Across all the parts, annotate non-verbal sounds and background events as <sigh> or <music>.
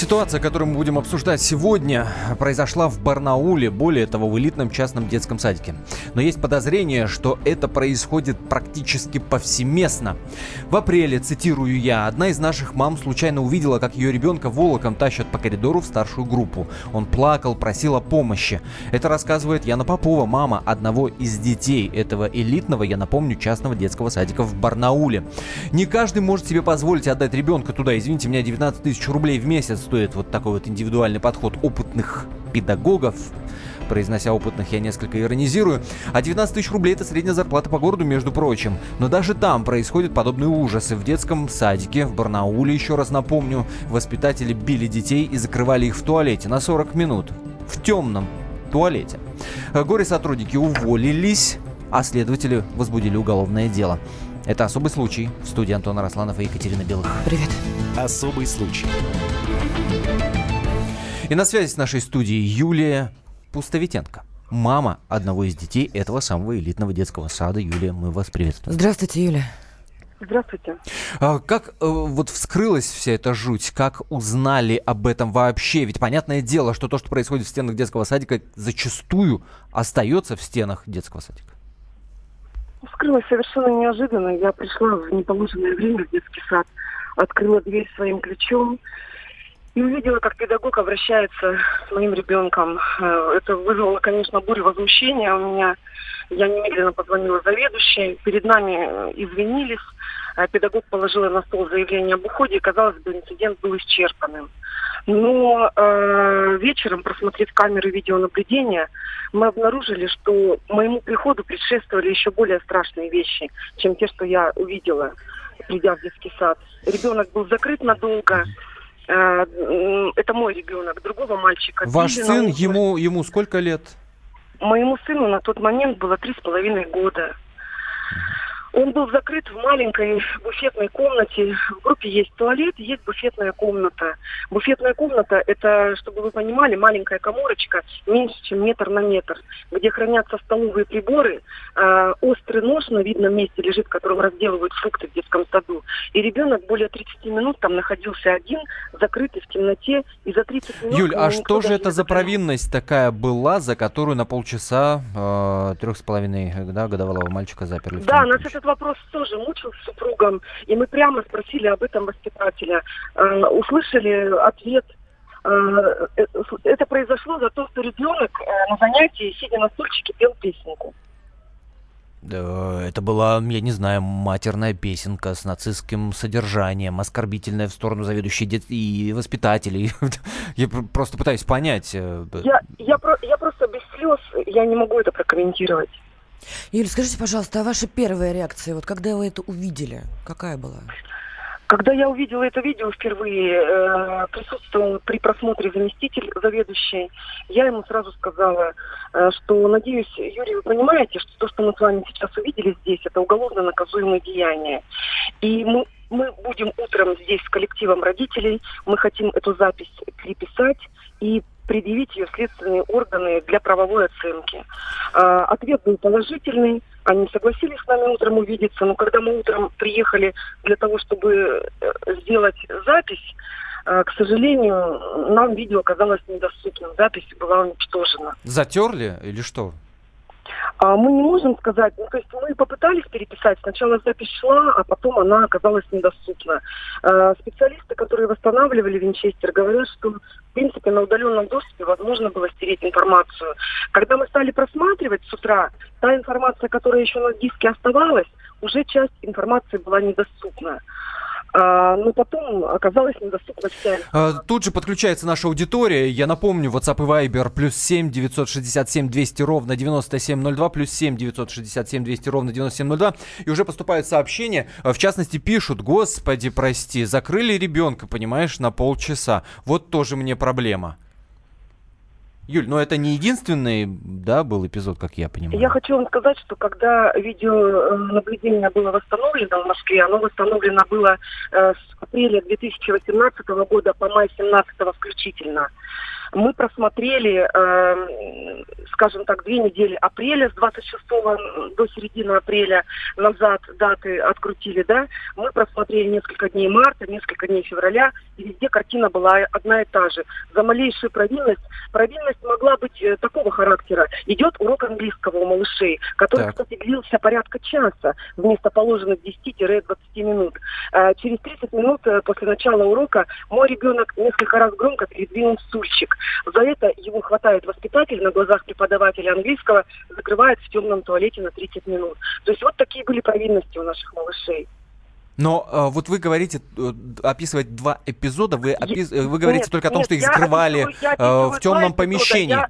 Ситуация, которую мы будем обсуждать сегодня, произошла в Барнауле, более того, в элитном частном детском садике. Но есть подозрение, что это происходит практически повсеместно. В апреле, цитирую я, одна из наших мам случайно увидела, как ее ребенка волоком тащат по коридору в старшую группу. Он плакал, просил о помощи. Это рассказывает Яна Попова, мама одного из детей этого элитного, я напомню, частного детского садика в Барнауле. Не каждый может себе позволить отдать ребенка туда. Извините меня, 19 тысяч рублей в месяц стоит вот такой вот индивидуальный подход опытных педагогов. Произнося опытных, я несколько иронизирую. А 19 тысяч рублей это средняя зарплата по городу, между прочим. Но даже там происходят подобные ужасы. В детском садике в Барнауле, еще раз напомню, воспитатели били детей и закрывали их в туалете на 40 минут. В темном туалете. Горе-сотрудники уволились, а следователи возбудили уголовное дело. Это особый случай. В студии Антона Росланов и Екатерина Белых. Привет. Особый случай. И на связи с нашей студией Юлия Пустовитенко. Мама одного из детей этого самого элитного детского сада. Юлия, мы вас приветствуем. Здравствуйте, Юля. Здравствуйте. А, как э, вот вскрылась вся эта жуть? Как узнали об этом вообще? Ведь понятное дело, что то, что происходит в стенах детского садика, зачастую остается в стенах детского садика. Вскрылась совершенно неожиданно. Я пришла в неположенное время в детский сад, открыла дверь своим ключом и увидела, как педагог обращается с моим ребенком. Э, Это вызвало, конечно, бурю возмущения у меня. Я немедленно позвонила заведующей. Перед нами э, извинились. Э, Педагог положила на стол заявление об уходе, и, казалось бы, инцидент был исчерпанным. Но э, вечером, просмотрев камеры видеонаблюдения, мы обнаружили, что моему приходу предшествовали еще более страшные вещи, чем те, что я увидела, придя в детский сад. Ребенок был закрыт надолго. Э, Это мой ребенок, другого мальчика. Ваш сын, ему, ему сколько лет? Моему сыну на тот момент было три с половиной года. Он был закрыт в маленькой буфетной комнате. В группе есть туалет, есть буфетная комната. Буфетная комната – это, чтобы вы понимали, маленькая коморочка, меньше, чем метр на метр, где хранятся столовые приборы. Э, острый нож на видном месте лежит, которым разделывают фрукты в детском саду. И ребенок более 30 минут там находился один, закрытый в темноте. И за 30 минут... Юль, а что же это за провинность такая была, за которую на полчаса э, трех с половиной да, годовалого мальчика заперли? в Да, нас комнату? Этот вопрос тоже мучил с супругом, и мы прямо спросили об этом воспитателя. Э, услышали ответ. э, э, это произошло за то, что ребенок э, на занятии, сидя на стульчике, пел песенку. Да, это была, я не знаю, матерная песенка с нацистским содержанием, оскорбительная в сторону заведующей дет... и воспитателей. <laughs> Я пр- просто пытаюсь понять. э, Я, я, про- я просто без слез, я не могу это прокомментировать. Юля, скажите, пожалуйста, а ваша первая реакция, вот когда вы это увидели, какая была? Когда я увидела это видео впервые, э, присутствовал при просмотре заместитель заведующей, я ему сразу сказала, э, что, надеюсь, Юрий, вы понимаете, что то, что мы с вами сейчас увидели здесь, это уголовно наказуемое деяние. И мы, мы будем утром здесь с коллективом родителей, мы хотим эту запись переписать и предъявить ее следственные органы для правовой оценки. А, ответ был положительный. Они согласились с нами утром увидеться, но когда мы утром приехали для того, чтобы э, сделать запись, э, к сожалению, нам видео оказалось недоступным. Запись была уничтожена. Затерли или что? А мы не можем сказать, ну, то есть мы попытались переписать, сначала запись шла, а потом она оказалась недоступна. Э, специалисты, которые восстанавливали Винчестер, говорят, что в принципе на удаленном доступе возможно было стереть информацию. Когда мы стали просматривать с утра, та информация, которая еще на диске оставалась, уже часть информации была недоступна. А, но потом оказалась недоступна вся Тут же подключается наша аудитория. Я напомню, WhatsApp и Viber плюс 7 967 200 ровно 9702, плюс 7 967 200 ровно 9702. И уже поступают сообщения. А, В частности, пишут, господи, прости, закрыли ребенка, понимаешь, на полчаса. Вот тоже мне проблема. Юль, но это не единственный, да, был эпизод, как я понимаю. Я хочу вам сказать, что когда видеонаблюдение было восстановлено в Москве, оно восстановлено было э, с апреля 2018 года по май 2017 включительно. Мы просмотрели, э, скажем так, две недели апреля, с 26 до середины апреля назад даты открутили, да. Мы просмотрели несколько дней марта, несколько дней февраля, и везде картина была одна и та же. За малейшую провинность, провинность могла быть э, такого характера. Идет урок английского у малышей, который, Так. кстати, длился порядка часа вместо положенных 10-20 минут. Э, через 30 минут э, после начала урока мой ребенок несколько раз громко передвинул стульчик. За это его хватает воспитатель на глазах преподавателя английского, закрывает в темном туалете на 30 минут. То есть вот такие были провинности у наших малышей. Но э, вот вы говорите, э, описывать два эпизода, вы, опис- э, вы говорите Нет, только о том, нет, что их я закрывали описываю- я э, в темном два эпизода. помещении. Я-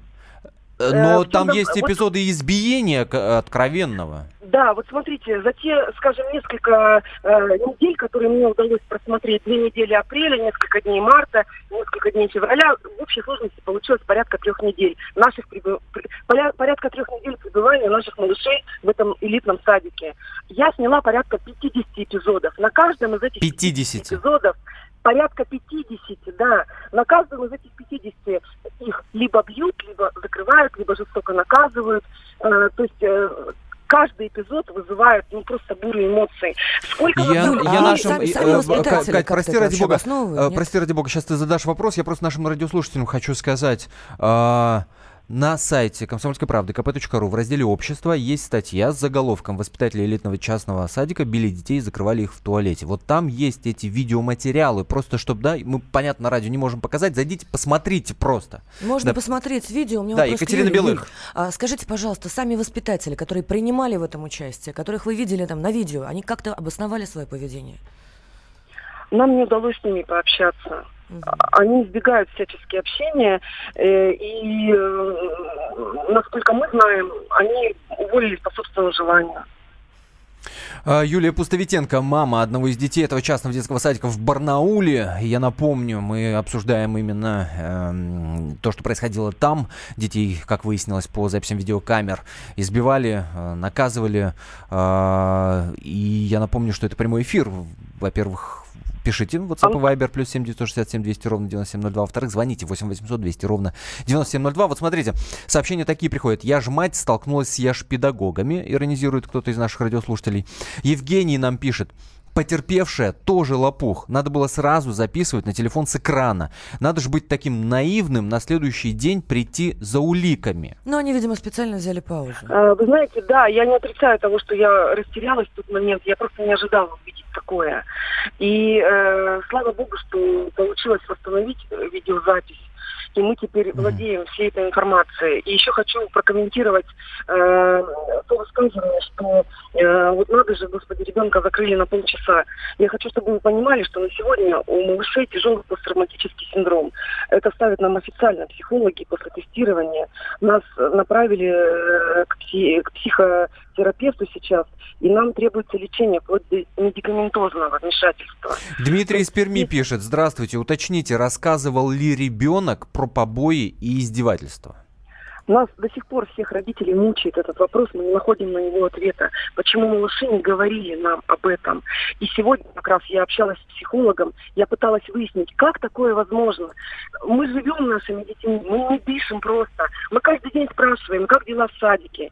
Но э, в там темном- есть вот- эпизоды избиения к- откровенного. Да, вот смотрите, за те, скажем, несколько э, недель, которые мне удалось просмотреть, две недели апреля, несколько дней марта, несколько дней февраля, в общей сложности получилось порядка трех недель. Наших прибы- при- поря- порядка трех недель пребывания наших малышей в этом элитном садике. Я сняла порядка 50 эпизодов. На каждом из этих 50. эпизодов порядка 50, да. На каждом из этих 50 их либо бьют, либо закрывают, либо жестоко наказывают. Э, то есть э, каждый эпизод вызывает ну, просто бурю эмоций. Сколько Я, Юль, я а нашим... сами- э, сами э, воспитатели Кать, прости ради бога, э, прости ради бога, сейчас ты задашь вопрос, я просто нашим радиослушателям хочу сказать. а, на сайте комсомольской правды kp.ру в разделе «Общество» есть статья с заголовком «Воспитатели элитного частного садика били детей и закрывали их в туалете». Вот там есть эти видеоматериалы, просто чтобы, да, мы, понятно, на радио не можем показать, зайдите, посмотрите просто. Можно Да. посмотреть видео. У меня Да, Екатерина. Белых. Юль, а скажите, пожалуйста, сами воспитатели, которые принимали в этом участие, которых вы видели там на видео, они как-то обосновали свое поведение? Нам не удалось с ними пообщаться. Они избегают всячески общения, э, и, э, насколько мы знаем, они уволились по собственному желанию. А, Юлия Пустовитенко, мама одного из детей этого частного детского садика в Барнауле. Я напомню, мы обсуждаем именно эм, то, что происходило там. Детей, как выяснилось по записям видеокамер, избивали, э, наказывали. А, и я напомню, что это прямой эфир. Во-первых, Пишите в WhatsApp и Viber плюс 7 967 200 ровно 9702. Во-вторых, звоните 8 800 200 ровно 9702. Вот смотрите, сообщения такие приходят. Я ж мать столкнулась с я ж педагогами, иронизирует кто-то из наших радиослушателей. Евгений нам пишет. Потерпевшая тоже лопух. Надо было сразу записывать на телефон с экрана. Надо же быть таким наивным на следующий день прийти за уликами. Ну, они, видимо, специально взяли паузу. Э, Вы знаете, да, я не отрицаю того, что я растерялась в тот момент. Я просто не ожидала увидеть такое. И э, слава богу, что получилось восстановить э, видеозапись. И мы теперь владеем всей этой информацией. И еще хочу прокомментировать э, то высказывание, что э, вот надо же, господи, ребенка закрыли на полчаса. Я хочу, чтобы вы понимали, что на сегодня у малышей тяжелый посттравматический синдром. Это ставят нам официально психологи после тестирования. Нас направили э, к, пси- к психотерапевту сейчас, и нам требуется лечение вплоть до медикаментозного вмешательства. Дмитрий из Перми пишет. Здравствуйте, уточните, рассказывал ли ребенок про побои и издевательства? Нас до сих пор всех родителей мучает этот вопрос, мы не находим на него ответа. Почему малыши не говорили нам об этом? И сегодня как раз я общалась с психологом, я пыталась выяснить, как такое возможно. Мы живем нашими детьми, мы не дышим просто. Мы каждый день спрашиваем, как дела в садике.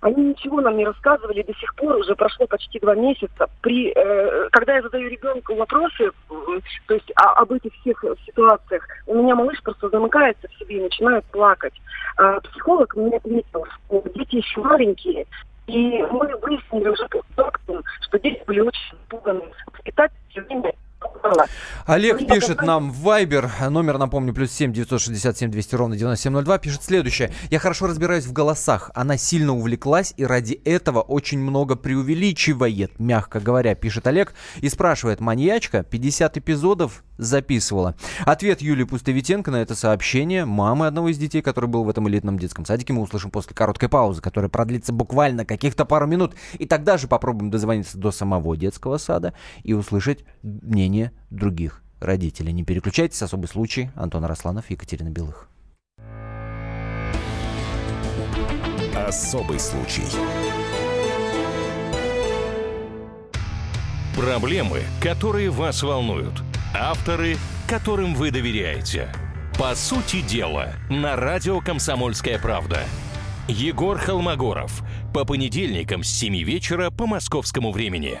Они ничего нам не рассказывали до сих пор, уже прошло почти два месяца. При, э, когда я задаю ребенку вопросы, то есть о- об этих всех ситуациях, у меня малыш просто замыкается в себе и начинает плакать. А психолог мне ответил, что дети еще маленькие, и мы выяснили уже по факту, что дети были очень напуганы. Воспитатель все время. Олег пишет нам в Viber, номер, напомню, плюс 7 967 200 ровно 9702, пишет следующее. Я хорошо разбираюсь в голосах. Она сильно увлеклась и ради этого очень много преувеличивает, мягко говоря, пишет Олег. И спрашивает, маньячка 50 эпизодов записывала. Ответ Юлии Пустовитенко на это сообщение мамы одного из детей, который был в этом элитном детском садике, мы услышим после короткой паузы, которая продлится буквально каких-то пару минут. И тогда же попробуем дозвониться до самого детского сада и услышать мнение других родителей. Не переключайтесь, особый случай. Антон Росланов, Екатерина Белых. Особый случай. Проблемы, которые вас волнуют. Авторы, которым вы доверяете. По сути дела, на радио «Комсомольская правда». Егор Холмогоров. По понедельникам с 7 вечера по московскому времени.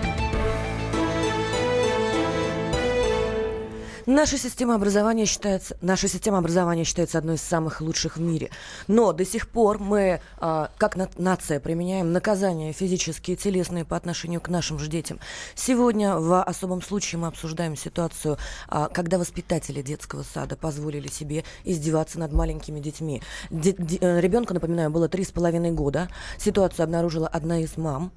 Наша система образования считается, наша система образования считается одной из самых лучших в мире. Но до сих пор мы, а, как на, нация, применяем наказания физические и телесные по отношению к нашим же детям. Сегодня в особом случае мы обсуждаем ситуацию, а, когда воспитатели детского сада позволили себе издеваться над маленькими детьми. Де, де, э, ребенку, напоминаю, было три с половиной года. Ситуацию обнаружила одна из мам.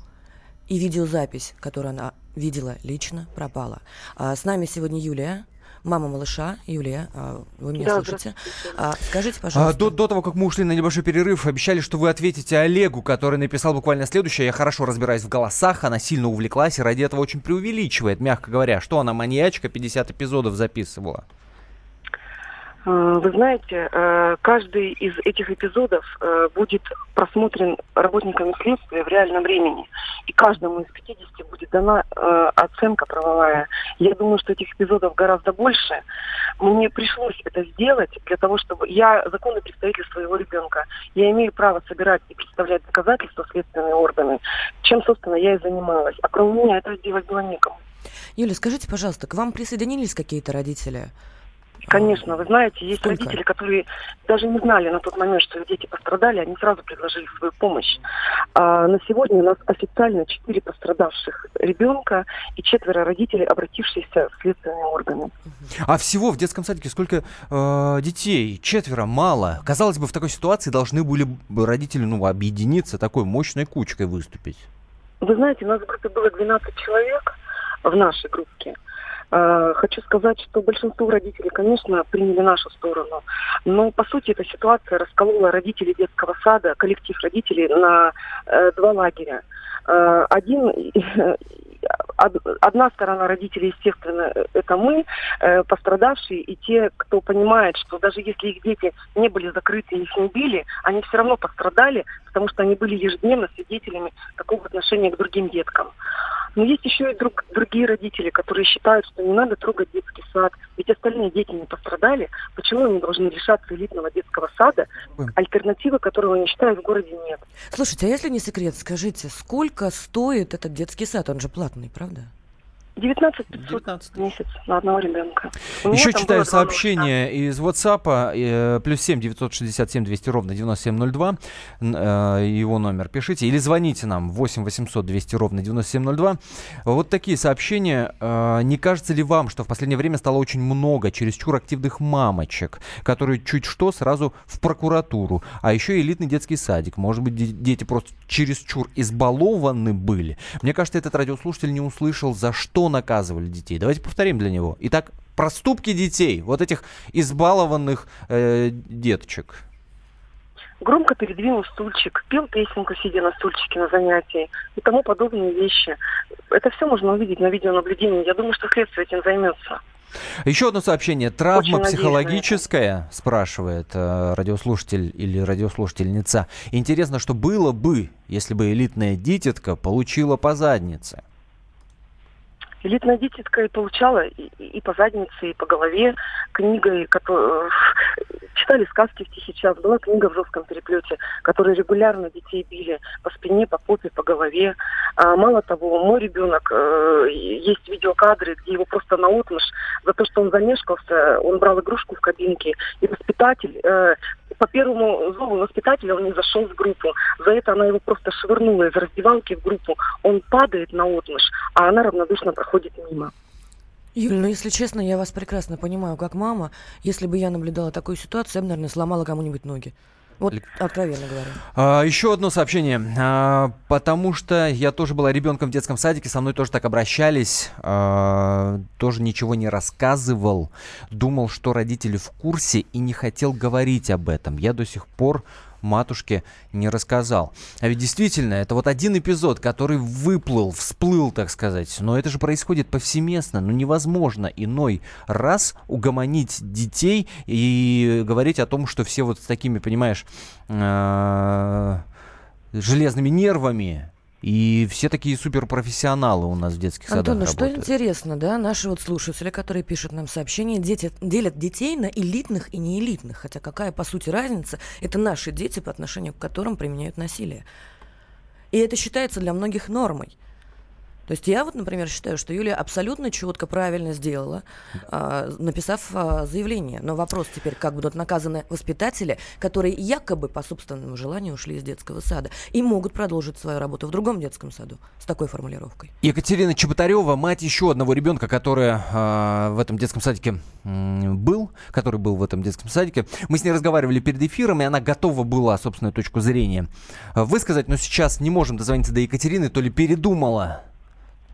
И видеозапись, которую она видела лично, пропала. А, с нами сегодня Юлия мама малыша. Юлия, а, вы меня Да, слышите? А, скажите, А, пожалуйста. до, до того, как мы ушли на небольшой перерыв, обещали, что вы ответите Олегу, который написал буквально следующее. Я хорошо разбираюсь в голосах, она сильно увлеклась и ради этого очень преувеличивает, мягко говоря. Что она, маньячка, 50 эпизодов записывала? Э, Вы знаете, э, каждый из этих эпизодов э, будет просмотрен работниками следствия в реальном времени. И каждому из 50 будет дана оценка правовая. Я думаю, что этих эпизодов гораздо больше. Мне пришлось это сделать для того, чтобы... Я законный представитель своего ребенка. Я имею право собирать и представлять доказательства следственные органы, чем, собственно, я и занималась. А кроме меня это сделать было некому. Юля, скажите, пожалуйста, к вам присоединились какие-то родители? Конечно, вы знаете, есть Сколько? родители, которые даже не знали на тот момент, что их дети пострадали, они сразу предложили свою помощь. А на сегодня у нас официально четыре пострадавших ребенка и четверо родителей, обратившихся в следственные органы. А всего в детском садике сколько э, детей? Четверо, мало. Казалось бы, в такой ситуации должны были бы родители ну, объединиться, такой мощной кучкой выступить. Вы знаете, у нас в группе было 12 человек в нашей группе. Э, Хочу сказать, что большинство родителей, конечно, приняли нашу сторону. Но, по сути, эта ситуация расколола родителей детского сада, коллектив родителей на э, два лагеря. Э, один, од- <laughs> одна сторона родителей, естественно, это мы, э, пострадавшие, и те, кто понимает, что даже если их дети не были закрыты, их не били, они все равно пострадали, потому что они были ежедневно свидетелями такого отношения к другим деткам. Но есть еще и друг- другие родители, которые считают, что не надо трогать детский сад, ведь остальные дети не пострадали. Почему они должны лишаться элитного детского сада, альтернативы которого, я считаю, в городе нет? Слушайте, а если не секрет, скажите, сколько стоит этот детский сад? Он же платный, правда? 19 500 19 в месяц на одного ребенка. У Еще читаю сообщение из WhatsApp, э, плюс 7 967 200 ровно 9702, н- э, его номер пишите, или звоните нам 8 800 200 ровно 9702. Вот такие сообщения. Э, Не кажется ли вам, что в последнее время стало очень много чересчур активных мамочек, которые чуть что сразу в прокуратуру, а еще элитный детский садик. Может быть, де- дети просто чересчур избалованы были. Мне кажется, этот радиослушатель не услышал, за что наказывали детей. Давайте повторим для него. Итак, проступки детей, вот этих избалованных э, деточек. громко передвинул стульчик, пел песенку, сидя на стульчике на занятии и тому подобные вещи. Это все можно увидеть на видеонаблюдении. Я думаю, что следствие этим займется. Еще одно сообщение. Травма Очень надеюсь психологическая, спрашивает э, радиослушатель или радиослушательница. Интересно, что было бы, если бы элитная дитятка получила по заднице. Элитная дитятка и получала и, и- по заднице, и по голове книгой, которую читали сказки в тихий час. Была книга в жестком переплете, которые регулярно детей били по спине, по попе, по голове. А, мало того, мой ребенок, э, есть видеокадры, где его просто наотмашь за то, что он замешкался, он брал игрушку в кабинке, и воспитатель э, по первому зову воспитателя он не зашел в группу. За это она его просто швырнула из раздевалки в группу. Он падает на отмышь, а она равнодушно проходит мимо. Юль, ну если честно, я вас прекрасно понимаю, как мама. Если бы я наблюдала такую ситуацию, я бы, наверное, сломала кому-нибудь ноги. Вот откровенно говоря. А, еще одно сообщение. А, потому что я тоже была ребенком в детском садике, со мной тоже так обращались, а, тоже ничего не рассказывал, думал, что родители в курсе и не хотел говорить об этом. Я до сих пор матушке не рассказал. А ведь действительно, это вот один эпизод, который выплыл, всплыл, так сказать. Но это же происходит повсеместно. Ну невозможно иной раз угомонить детей и говорить о том, что все вот с такими, понимаешь, э, железными нервами и все такие суперпрофессионалы у нас в детских садах Антон, ну что работают. интересно, да, наши вот слушатели, которые пишут нам сообщения, дети, делят детей на элитных и неэлитных. Хотя какая, по сути, разница? Это наши дети, по отношению к которым применяют насилие. И это считается для многих нормой. То есть я вот, например, считаю, что Юлия абсолютно четко, правильно сделала, а, написав а, заявление. Но вопрос теперь, как будут наказаны воспитатели, которые якобы по собственному желанию ушли из детского сада и могут продолжить свою работу в другом детском саду с такой формулировкой. Екатерина Чеботарева, мать еще одного ребенка, который э, в этом детском садике м, был, который был в этом детском садике. Мы с ней разговаривали перед эфиром, и она готова была собственную точку зрения э, высказать, но сейчас не можем дозвониться до Екатерины, то ли передумала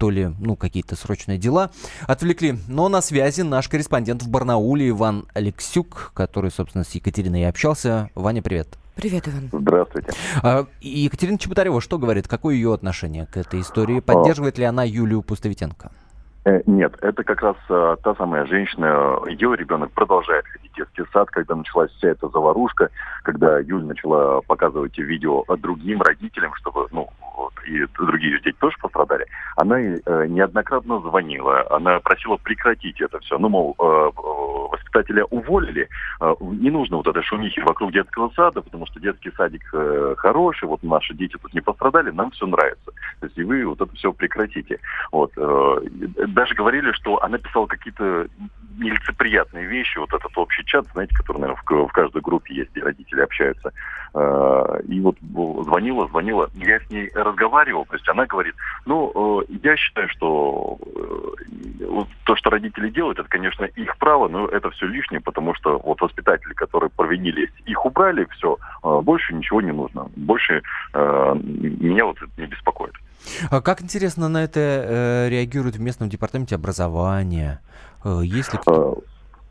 то ли, ну, какие-то срочные дела отвлекли. Но на связи наш корреспондент в Барнауле Иван Алексюк, который, собственно, с Екатериной и общался. Ваня, привет. Привет, Иван. Здравствуйте. А, Екатерина Чеботарева что говорит? Какое ее отношение к этой истории? Поддерживает ли она Юлию Пустовитенко? Э, Нет, это как раз э, та самая женщина, ее ребенок продолжает ходить в детский сад, когда началась вся эта заварушка, когда Юль начала показывать видео другим родителям, чтобы, ну, вот, и другие дети тоже. Она э, неоднократно звонила, она просила прекратить это все. Ну, мол, э, воспитателя уволили, э, не нужно вот этой шумихи вокруг детского сада, потому что детский садик э, хороший, вот наши дети тут не пострадали, нам все нравится. То есть и вы вот это все прекратите. Вот. э, даже говорили, что она писала какие-то нелицеприятные вещи, вот этот общий чат, знаете, который, наверное, в, каждой группе есть, где родители общаются. И вот звонила, звонила, я с ней разговаривал, то есть она говорит, ну, я считаю, что то, что родители делают, это, конечно, их право, но это все лишнее, потому что вот воспитатели, которые провинились, их убрали, все, больше ничего не нужно. Больше э, меня вот это не беспокоит. А как интересно на это э, реагируют в местном департаменте образования? Э, есть ли кто?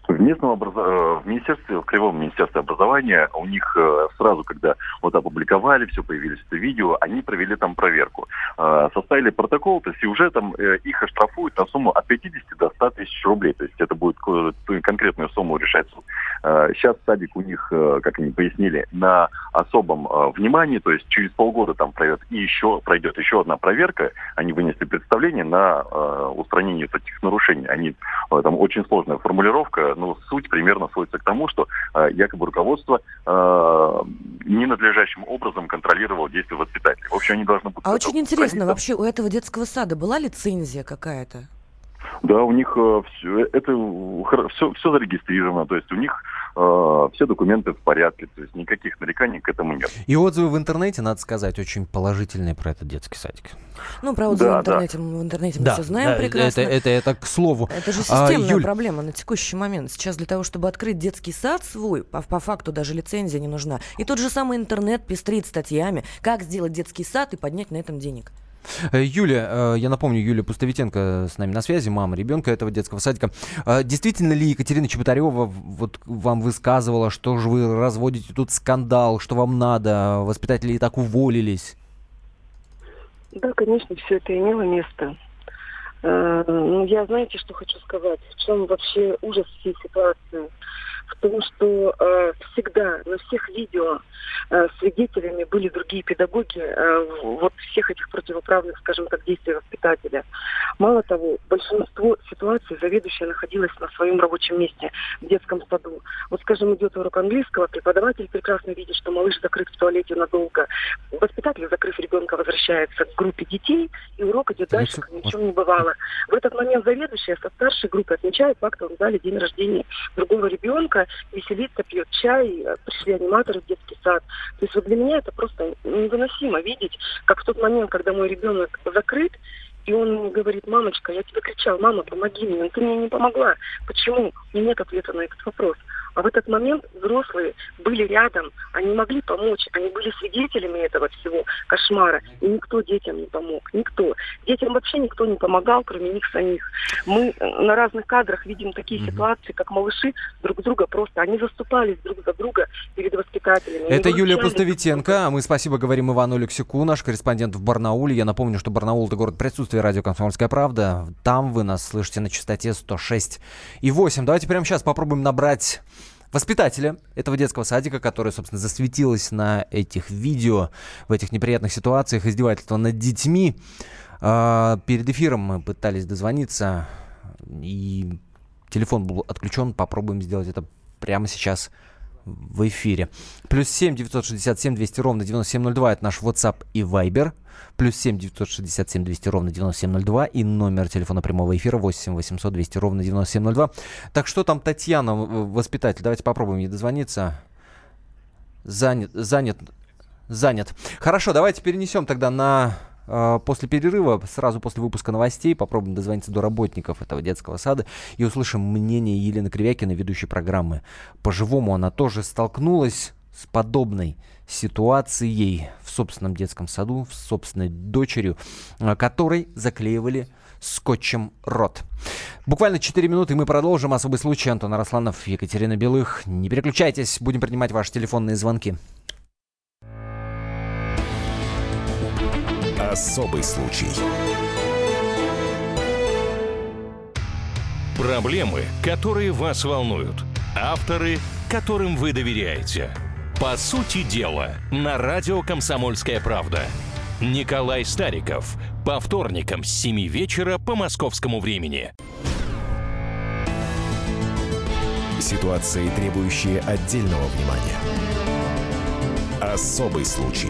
В местном образо- э, в министерстве, в Кривом министерстве образования, у них э, сразу, когда вот опубликовали, все появились это видео, они провели там проверку. Э, Составили протокол, то есть уже там их оштрафуют на сумму от 50 до 100 тысяч рублей. То есть это будет конкретную сумму решать суд. Э, Сейчас садик у них, э, как они пояснили, на особом э, внимании, то есть через полгода там пройдет и еще пройдет еще одна проверка. Они вынесли представление на устранение этих нарушений. Они там очень сложная формулировка, но суть примерно сводится к тому, что якобы руководство ненадлежащим образом контролировало действия воспитателей. В общем, они должны будут... А очень интересно, вообще у этого детского сада была лицензия какая-то? Да, у них все, это все, все зарегистрировано, то есть у них э, все документы в порядке, то есть никаких нареканий к этому нет. И отзывы в интернете, надо сказать, очень положительные про этот детский садик. Ну, про отзывы Да, в интернете, в интернете мы Да, все знаем да, прекрасно. Это, это, это к слову. Это же А, системная Юль, проблема на текущий момент. Сейчас для того, чтобы открыть детский сад свой, по, по факту даже лицензия не нужна. И тот же самый интернет пестрит статьями, как сделать детский сад и поднять на этом денег. Э, Юля, э, я напомню, Юлия Пустовитенко с нами на связи, мама ребенка этого детского садика. Э, Действительно ли Екатерина Чеботарева вот вам высказывала, что же вы разводите тут скандал, что вам надо, воспитатели и так уволились? Да, конечно, все это имело место. Э, Ну, я знаете, что хочу сказать? В чем вообще ужас всей ситуации? В том, что э, всегда на всех видео э, свидетелями были другие педагоги э, вот всех этих противоправных, скажем так, действий воспитателя. Мало того, большинство ситуаций заведующая находилась на своем рабочем месте в детском саду. Вот, скажем, идет урок английского, преподаватель прекрасно видит, что малыш закрыт в туалете надолго. Воспитатель, закрыв ребенка, возвращается к группе детей, и урок идет дальше, как ни в чем не бывало. В этот момент заведующая со старшей группы отмечает в актовом зале день рождения другого ребенка, веселится, пьет чай, э, пришли аниматоры в детский сад. То есть вот для меня это просто невыносимо видеть, как в тот момент, когда мой ребенок закрыт, И он мне говорит, мамочка, я тебе кричал, мама, помоги мне, но ты мне не помогла. Почему? И нет ответа на этот вопрос. А в этот момент взрослые были рядом, они могли помочь, они были свидетелями этого всего кошмара. И никто детям не помог, никто. Детям вообще никто не помогал, кроме них самих. Мы э, на разных кадрах видим такие mm-hmm. ситуации, как малыши друг друга просто, они заступались друг за друга перед воспитателями. Это Юлия Пустовитенко. А мы спасибо говорим Ивану Алексику, наш корреспондент в Барнауле. Я напомню, что Барнаул это город присутствия радио «Комсомольская правда». Там вы нас слышите на частоте 106 и 8. Давайте прямо сейчас попробуем набрать воспитателя этого детского садика, которая, собственно, засветилась на этих видео, в этих неприятных ситуациях издевательства над детьми. А, перед эфиром мы пытались дозвониться, и телефон был отключен. Попробуем сделать это прямо сейчас в эфире. Плюс 7 967 200 ровно 9702 это наш WhatsApp и Viber. Плюс 7 967 200 ровно 9702 и номер телефона прямого эфира 8 800 200 ровно 9702. Так что там Татьяна, воспитатель, давайте попробуем ей дозвониться. Занят, занят, занят. Хорошо, давайте перенесем тогда на после перерыва, сразу после выпуска новостей, попробуем дозвониться до работников этого детского сада и услышим мнение Елены Кривякиной, ведущей программы. По-живому она тоже столкнулась с подобной ситуацией в собственном детском саду, с собственной дочерью, а, которой заклеивали скотчем рот. Буквально 4 минуты, и мы продолжим. Особый случай. Антон Арасланов, Екатерина Белых. Не переключайтесь, будем принимать ваши телефонные звонки. Особый случай. Проблемы, которые вас волнуют. Авторы, которым вы доверяете. По сути дела, на радио «Комсомольская правда». Николай Стариков. По вторникам с 7 вечера по московскому времени. Ситуации, требующие отдельного внимания. Особый случай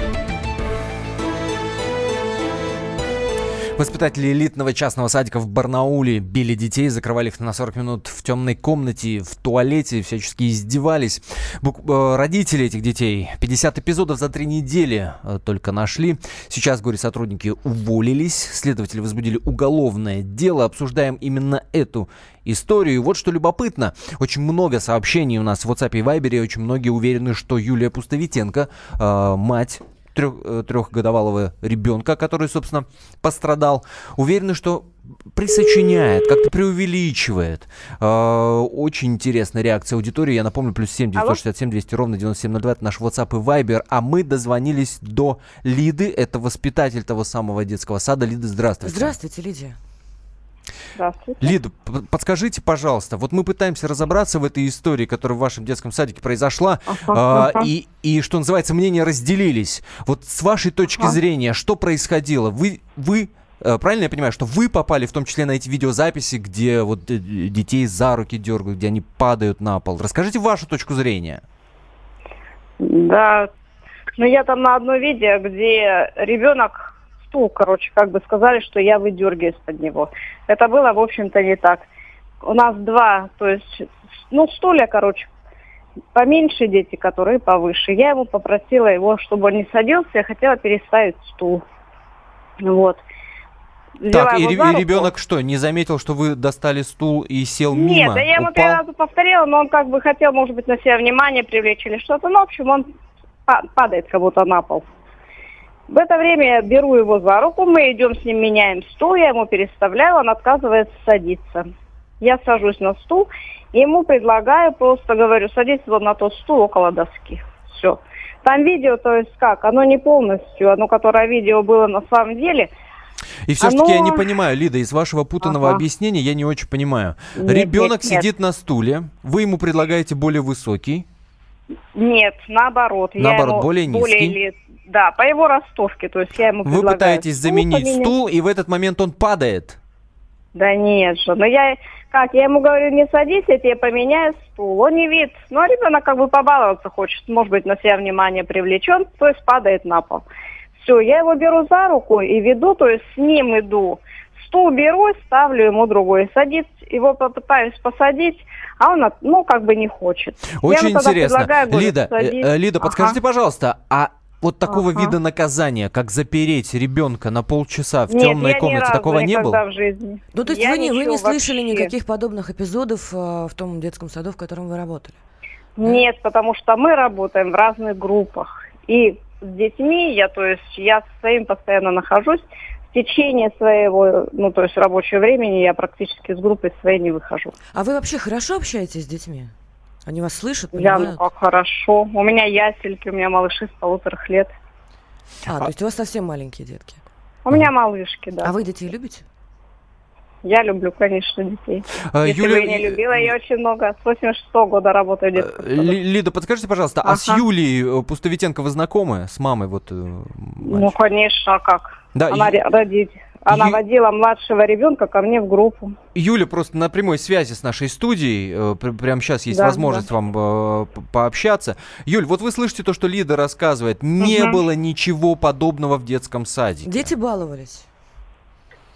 Воспитатели элитного частного садика в Барнауле били детей, закрывали их на 40 минут в темной комнате, в туалете, всячески издевались. Бук- э, родители этих детей 50 эпизодов за три недели э, только нашли. Сейчас горе-сотрудники уволились, следователи возбудили уголовное дело. Обсуждаем именно эту историю. И вот что любопытно. Очень много сообщений у нас в WhatsApp и Viber. Очень многие уверены, что Юлия Пустовитенко, э, мать трех, э, трехгодовалого ребенка, который, собственно, пострадал, уверены, что присочиняет, как-то преувеличивает. Э, очень интересная реакция аудитории. Я напомню, плюс 7 967 200 ровно 9702, это наш WhatsApp и Viber. А мы дозвонились до Лиды, это воспитатель того самого детского сада. Лида, здравствуйте. Здравствуйте, Лидия. Здравствуйте. Лида, подскажите, пожалуйста, вот мы пытаемся разобраться в этой истории, которая в вашем детском садике произошла, ага, э, и, и, что называется, мнения разделились. Вот с вашей точки ага. зрения, что происходило? Вы, вы э, правильно я понимаю, что вы попали в том числе на эти видеозаписи, где вот э, детей за руки дергают, где они падают на пол? Расскажите вашу точку зрения. Да, ну я там на одно видео, где ребенок стул, короче, как бы сказали, что я выдергиваюсь под него. Это было, в общем-то, не так. У нас два, то есть, ну, стулья, короче, поменьше дети, которые повыше. Я ему попросила его, чтобы он не садился, я хотела переставить стул. Вот. Взяла так, и, и ребенок что, не заметил, что вы достали стул и сел Нет, мимо? Нет, я ему три раза повторила, но он как бы хотел, может быть, на себя внимание привлечь или что-то. Ну, в общем, он падает как будто на пол. В это время я беру его за руку, мы идем с ним, меняем стул, я ему переставляю, он отказывается садиться. Я сажусь на стул, ему предлагаю, просто говорю, садись вот на тот стул около доски. Все. Там видео, то есть как, оно не полностью, оно, которое видео было на самом деле, и все-таки Оно... я не понимаю, Лида, из вашего путанного ага. объяснения я не очень понимаю. Нет, Ребенок нет, нет. сидит на стуле, вы ему предлагаете более высокий. Нет, наоборот. Наоборот, я ему более низкий. Более, да, по его ростовке. То есть я ему Вы пытаетесь стул заменить поменять. стул, и в этот момент он падает? Да нет же. Но я, как, я ему говорю, не садись, я тебе поменяю стул. Он не видит. Ну, а ребенок как бы побаловаться хочет. Может быть, на себя внимание привлечен, то есть падает на пол. Все, я его беру за руку и веду, то есть с ним иду. Стул беру, ставлю ему другой. Садись, его попытаюсь посадить, а он, ну, как бы не хочет. Очень интересно. Лида, говорю, э, Лида, подскажите, ага. пожалуйста, а Вот такого Ага. вида наказания, как запереть ребенка на полчаса в Нет, темной я ни комнате, разу такого не было? в жизни. Ну, то есть Я вы не, вы не слышали вообще. никаких подобных эпизодов а, в том детском саду, в котором вы работали? Нет, потому что мы работаем в разных группах. И с детьми я, то есть, я со своим постоянно нахожусь. В течение своего, ну, то есть, рабочего времени я практически с группой своей не выхожу. А вы вообще хорошо общаетесь с детьми? Они вас слышат, Я, ну, понимают? как хорошо. У меня ясельки, у меня малыши с полуторах лет. А, то есть у вас совсем маленькие детки. У меня малышки, да. А вы детей любите? Я люблю, конечно, детей. А, Если Юля- бы я не любила, я очень много. С 86 года работаю детском Э, Лида, подскажите, пожалуйста, а с Ага. Юлией э, Пустовитенко вы знакомы? С мамой вот? э, Ну, мальчика? конечно, а как? Да, Она ре- родить. Она Ю- водила младшего ребенка ко мне в группу. Юля просто на прямой связи с нашей студией. э, пр- Прямо сейчас есть Да, возможность вам э, пообщаться. Юль, вот вы слышите то, что Лида рассказывает. Не Мгм. было ничего подобного в детском садике. Дети баловались.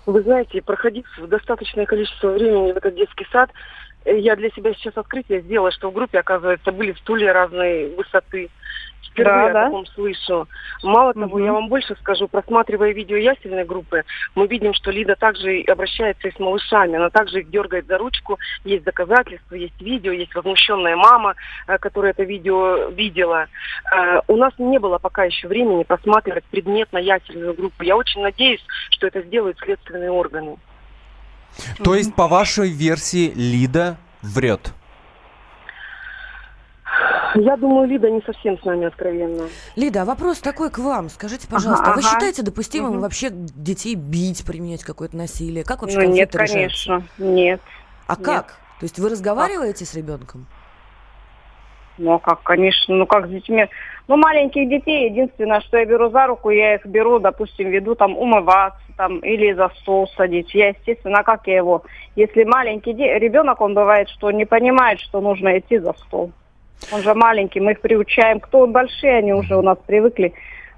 Вы знаете, проходив достаточное количество времени в этот детский сад, э, я для себя сейчас открытие сделала, что в группе, оказывается, были стулья разной высоты. Впервые Да, о да. таком слышу. Мало того, Мгм. я вам больше скажу, просматривая видео ясельной группы, мы видим, что Лида также и обращается и с малышами. Она также их дергает за ручку. Есть доказательства, есть видео, есть возмущенная мама, э, которая это видео видела. Э, У нас не было пока еще времени просматривать предметно ясельную группу. Я очень надеюсь, что это сделают следственные органы. То есть, по вашей версии, Лида врет. Я думаю, Лида не совсем с нами откровенна. Лида, а вопрос такой к вам. Скажите, пожалуйста, а вы ага. считаете допустимым Мгм. вообще детей бить, применять какое-то насилие? Как вообще Ну, нет, решаются? конечно. Нет. А нет. как? То есть вы разговариваете с ребенком? Ну, а как, конечно, ну как с детьми. Ну, маленьких детей, единственное, что я беру за руку, я их беру, допустим, веду там умываться там или за стол садить. Я, естественно, а как я его? Если маленький де- ребенок, он бывает, что не понимает, что нужно идти за стол. Он же маленький, мы их приучаем. Кто большие, они уже у нас привыкли.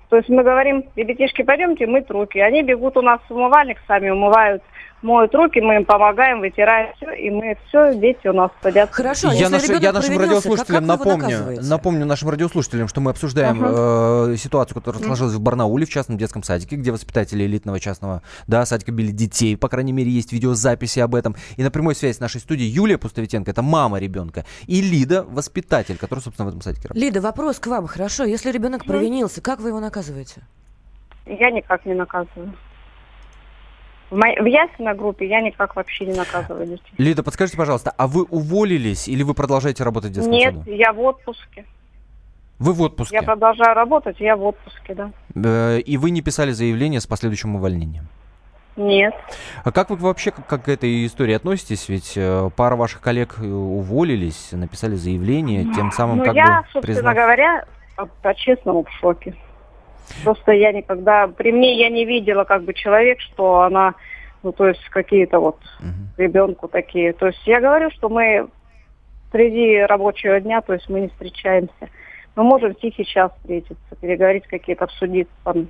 То есть мы говорим, ребятишки, пойдемте мыть руки. Они бегут у нас в умывальник, сами умывают, моют руки, мы им помогаем, вытираем все, и мы все, дети у нас садятся. Хорошо, я, если наш- я нашим как- радиослушателям как его напомню, напомню нашим радиослушателям, что мы обсуждаем э, ситуацию, которая сложилась в Барнауле, в частном детском садике, где воспитатели элитного частного да, садика били детей. По крайней мере, есть видеозаписи об этом. И на прямой связи с нашей студией Юлия Пустовитенко, это мама ребенка, и Лида, воспитатель, который, собственно, в этом садике работает. Лида, вопрос к вам. Хорошо, если ребенок провинился, как вы его наказываете? Я никак не наказываю. В, моей, в группе я никак вообще не наказываю детей. Лида, подскажите, пожалуйста, а вы уволились или вы продолжаете работать в детском Нет, саду? я в отпуске. Вы в отпуске. Я продолжаю работать, я в отпуске, да. Э, и вы не писали заявление с последующим увольнением. Нет. А как вы вообще как к этой истории относитесь? Ведь э, пара ваших коллег э, уволились, написали заявление, тем самым ну, как я, бы собственно признав... говоря, по- по-честному в шоке. Просто я никогда, при мне я не видела как бы человек, что она, ну то есть какие-то вот Мгм. ребенку такие. То есть я говорю, что мы среди рабочего дня, то есть мы не встречаемся. Мы можем в тихий час встретиться, переговорить какие-то, обсудить там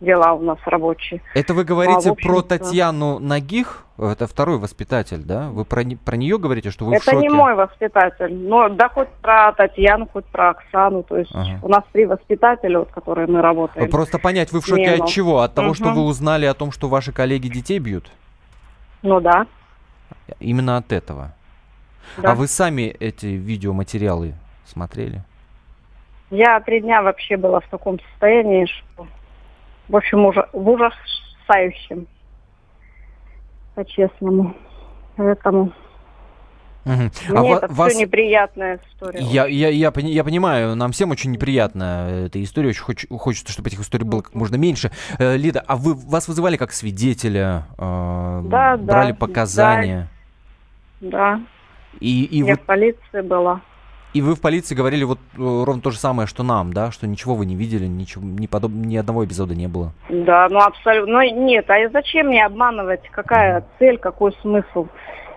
дела у нас рабочие. Это вы говорите А, в про Татьяну Нагих? Это второй воспитатель, да? Вы про, про нее говорите, что вы в Это шоке? не мой воспитатель, но да хоть про Татьяну, хоть про Оксану, то есть Ага. у нас три воспитателя, вот, которые мы работаем. Просто понять, вы в шоке Не, ну. от чего? От того, что Мгм. вы узнали о том, что ваши коллеги детей бьют? Ну да. Именно от этого. да. А вы сами эти видеоматериалы смотрели? Я три дня вообще была в таком состоянии, что, в общем, ужа- в ужасающем, по-честному. Поэтому Мгм. мне это вас- все неприятная история. Я, я, я, я понимаю, нам всем очень неприятно э, эта история, очень хоч- хочется, чтобы этих историй было как можно меньше. Э, Лида, а вы вас вызывали как свидетеля, э, Да, брали да, показания, Да, и, и, я вы, в полиции была. И вы в полиции говорили вот э, ровно то же самое, что нам, да, что ничего вы не видели, ничего, ни, подоб... ни одного эпизода не было. Да, ну абсолютно. Ну нет, а зачем мне обманывать? Какая цель, какой смысл?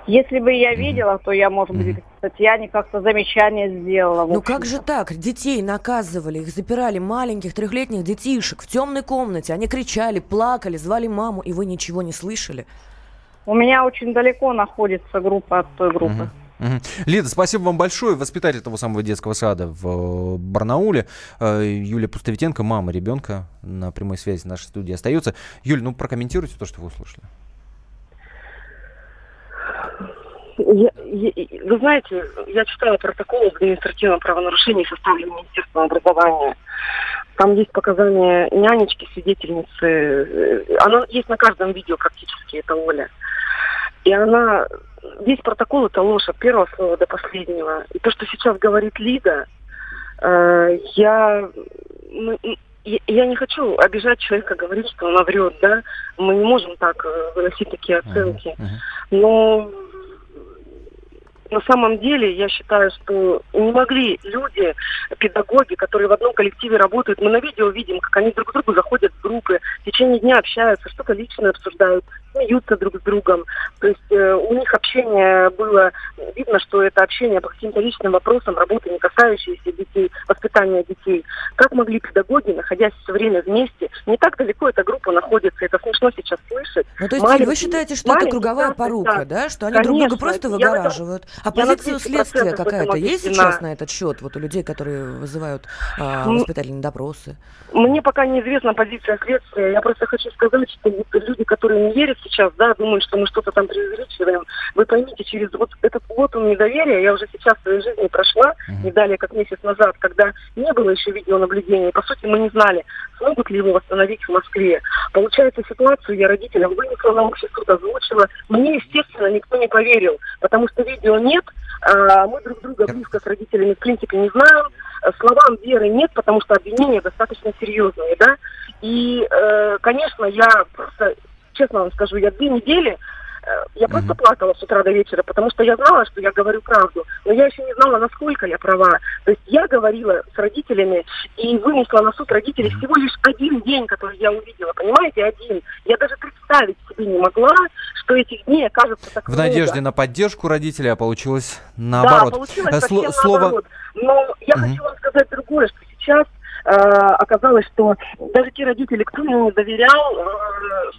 Если бы я видела, то я, может быть. Татьяне как-то замечание сделала. Ну как же так? Детей наказывали, их запирали, маленьких трехлетних детишек в темной комнате. Они кричали, плакали, звали маму, и вы ничего не слышали. У меня очень далеко находится группа от той группы. Мгм, Лида, спасибо вам большое. Воспитатель того самого детского сада в э, Барнауле. Э, Юлия Пустовитенко, мама ребенка на прямой связи нашей студии остается. Юль, ну прокомментируйте то, что вы услышали. Я, я, вы знаете, я читала протокол об административном правонарушении, составленный Министерством образования. Там есть показания нянечки, свидетельницы. Она есть на каждом видео практически, это Оля. И она... Весь протокол это ложь от первого слова до последнего. И то, что сейчас говорит Лида, э, я... я не хочу обижать человека, говорить, что она врет, да. Мы не можем так э, выносить такие оценки. Но на самом деле я считаю, что не могли люди, педагоги, которые в одном коллективе работают, мы на видео видим, как они друг к другу заходят в группы, в течение дня общаются, что-то личное обсуждают, смеются друг с другом. То есть э, у них общение было, видно, что это общение по каким-то личным вопросам, работы, не касающиеся детей, воспитания детей. Как могли педагоги, находясь все время вместе, не так далеко эта группа находится, это смешно сейчас слышать. Ну, то есть, Маленький, вы считаете, что это круговая порука, да? да? Что они Конечно, друг друга просто выгораживают? А позиция следствия какая-то есть сейчас на этот счет, вот у людей, которые вызывают а, воспитательные допросы? Мне пока неизвестна позиция следствия. Я просто хочу сказать, что люди, которые не верят сейчас, да, думают, что мы что-то там преувеличиваем. Вы поймите, через вот этот вот он недоверия, я уже сейчас в своей жизни прошла, не далее как месяц назад, когда не было еще видеонаблюдения. По сути, мы не знали, смогут ли его восстановить в Москве. Получается, ситуацию я родителям вынесла на общий суд, озвучила. Мне, естественно, никто не поверил, потому что видео нет, а мы друг друга близко с родителями в принципе не знаем, словам веры нет, потому что обвинения достаточно серьезные, да. И, э, конечно, я просто честно вам скажу, я две недели э, я просто плакала с утра до вечера, потому что я знала, что я говорю правду, но я еще не знала, насколько я права. То есть я говорила с родителями и вынесла на суд родителей всего лишь один день, который я увидела, понимаете, один. Я даже представить себе не могла, что этих дней окажется так В много. надежде на поддержку родителей, а получилось наоборот. Да, получилось э, совсем Слово... наоборот. Но я угу. хочу вам сказать другое, что сейчас Э, оказалось, что даже те родители, кто мне не доверял,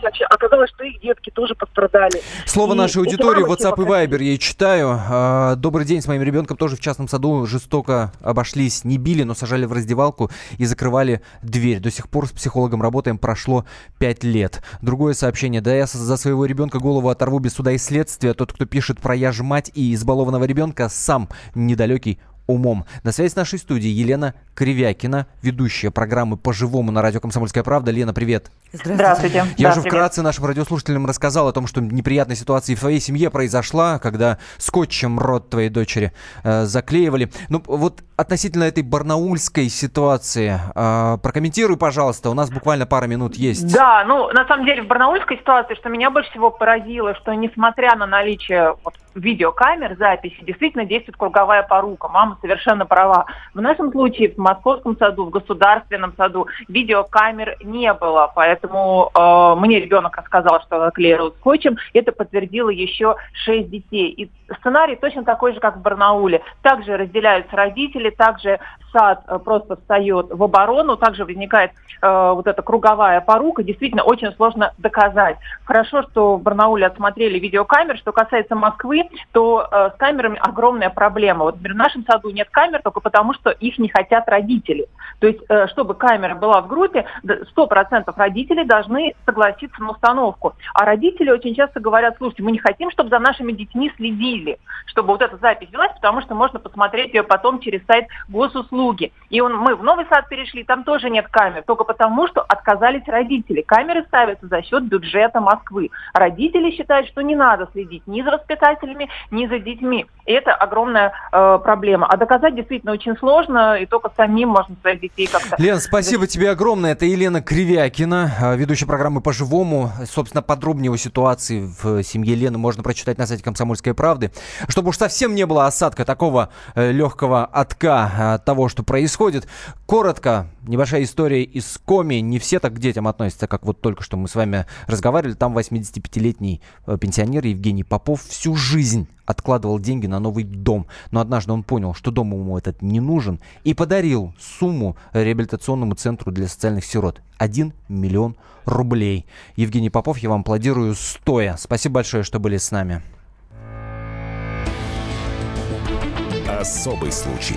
значит, оказалось, что их детки тоже пострадали. Слово и нашей аудитории, WhatsApp и Viber я читаю. Э, добрый день, с моим ребенком тоже в частном саду жестоко обошлись. Не били, но сажали в раздевалку и закрывали дверь. До сих пор с психологом работаем, прошло 5 лет. Другое сообщение. Да я за своего ребенка голову оторву без суда и следствия. Тот, кто пишет про я ж мать и избалованного ребенка, сам недалекий умом. На связи с нашей студией Елена Кривякина, ведущая программы «По-живому» на радио «Комсомольская правда». Лена, привет. Здравствуйте. Здравствуйте. Я да, же вкратце нашим радиослушателям рассказал о том, что неприятная ситуация в твоей семье произошла, когда скотчем рот твоей дочери э, заклеивали. Ну вот относительно этой барнаульской ситуации, э, прокомментируй, пожалуйста, у нас буквально пара минут есть. Да, ну на самом деле в барнаульской ситуации, что меня больше всего поразило, что несмотря на наличие вот, видеокамер, записи, действительно действует круговая порука. Мама совершенно права. В нашем случае в Московском саду, в государственном саду видеокамер не было, поэтому э, мне ребенок рассказал, что клеил скотчем. Это подтвердило еще шесть детей. И сценарий точно такой же, как в Барнауле. Также разделяются родители, также сад э, просто встает в оборону, также возникает э, вот эта круговая порука. Действительно, очень сложно доказать. Хорошо, что в Барнауле отсмотрели видеокамер. Что касается Москвы, то э, с камерами огромная проблема. Вот например, в нашем саду нет камер только потому, что их не хотят родители. То есть, э, чтобы камера была в группе, 100% родителей должны согласиться на установку. А родители очень часто говорят, слушайте, мы не хотим, чтобы за нашими детьми следили, чтобы вот эта запись велась, потому что можно посмотреть ее потом через сайт госуслуги. И он, мы в новый сад перешли, там тоже нет камер, только потому, что отказались родители. Камеры ставятся за счет бюджета Москвы. Родители считают, что не надо следить ни за воспитателями, ни за детьми. И это огромная э, проблема. А доказать действительно очень сложно, и только самим можно своих детей как-то... Лен, спасибо тебе огромное. Это Елена Кривякина, э, ведущая программы «По-живому». Собственно, подробнее о ситуации в семье Лены можно прочитать на сайте «Комсомольской правды». Чтобы уж совсем не было осадка такого э, легкого отка от э, того, что происходит, коротко, небольшая история из Коми. Не все так к детям относятся, как вот только что мы с вами разговаривали. Там 85-летний пенсионер Евгений Попов всю жизнь откладывал деньги на новый дом. Но однажды он понял, что дом ему этот не нужен, и подарил сумму реабилитационному центру для социальных сирот. 1 миллион рублей. Евгений Попов, я вам аплодирую стоя. Спасибо большое, что были с нами. Особый случай.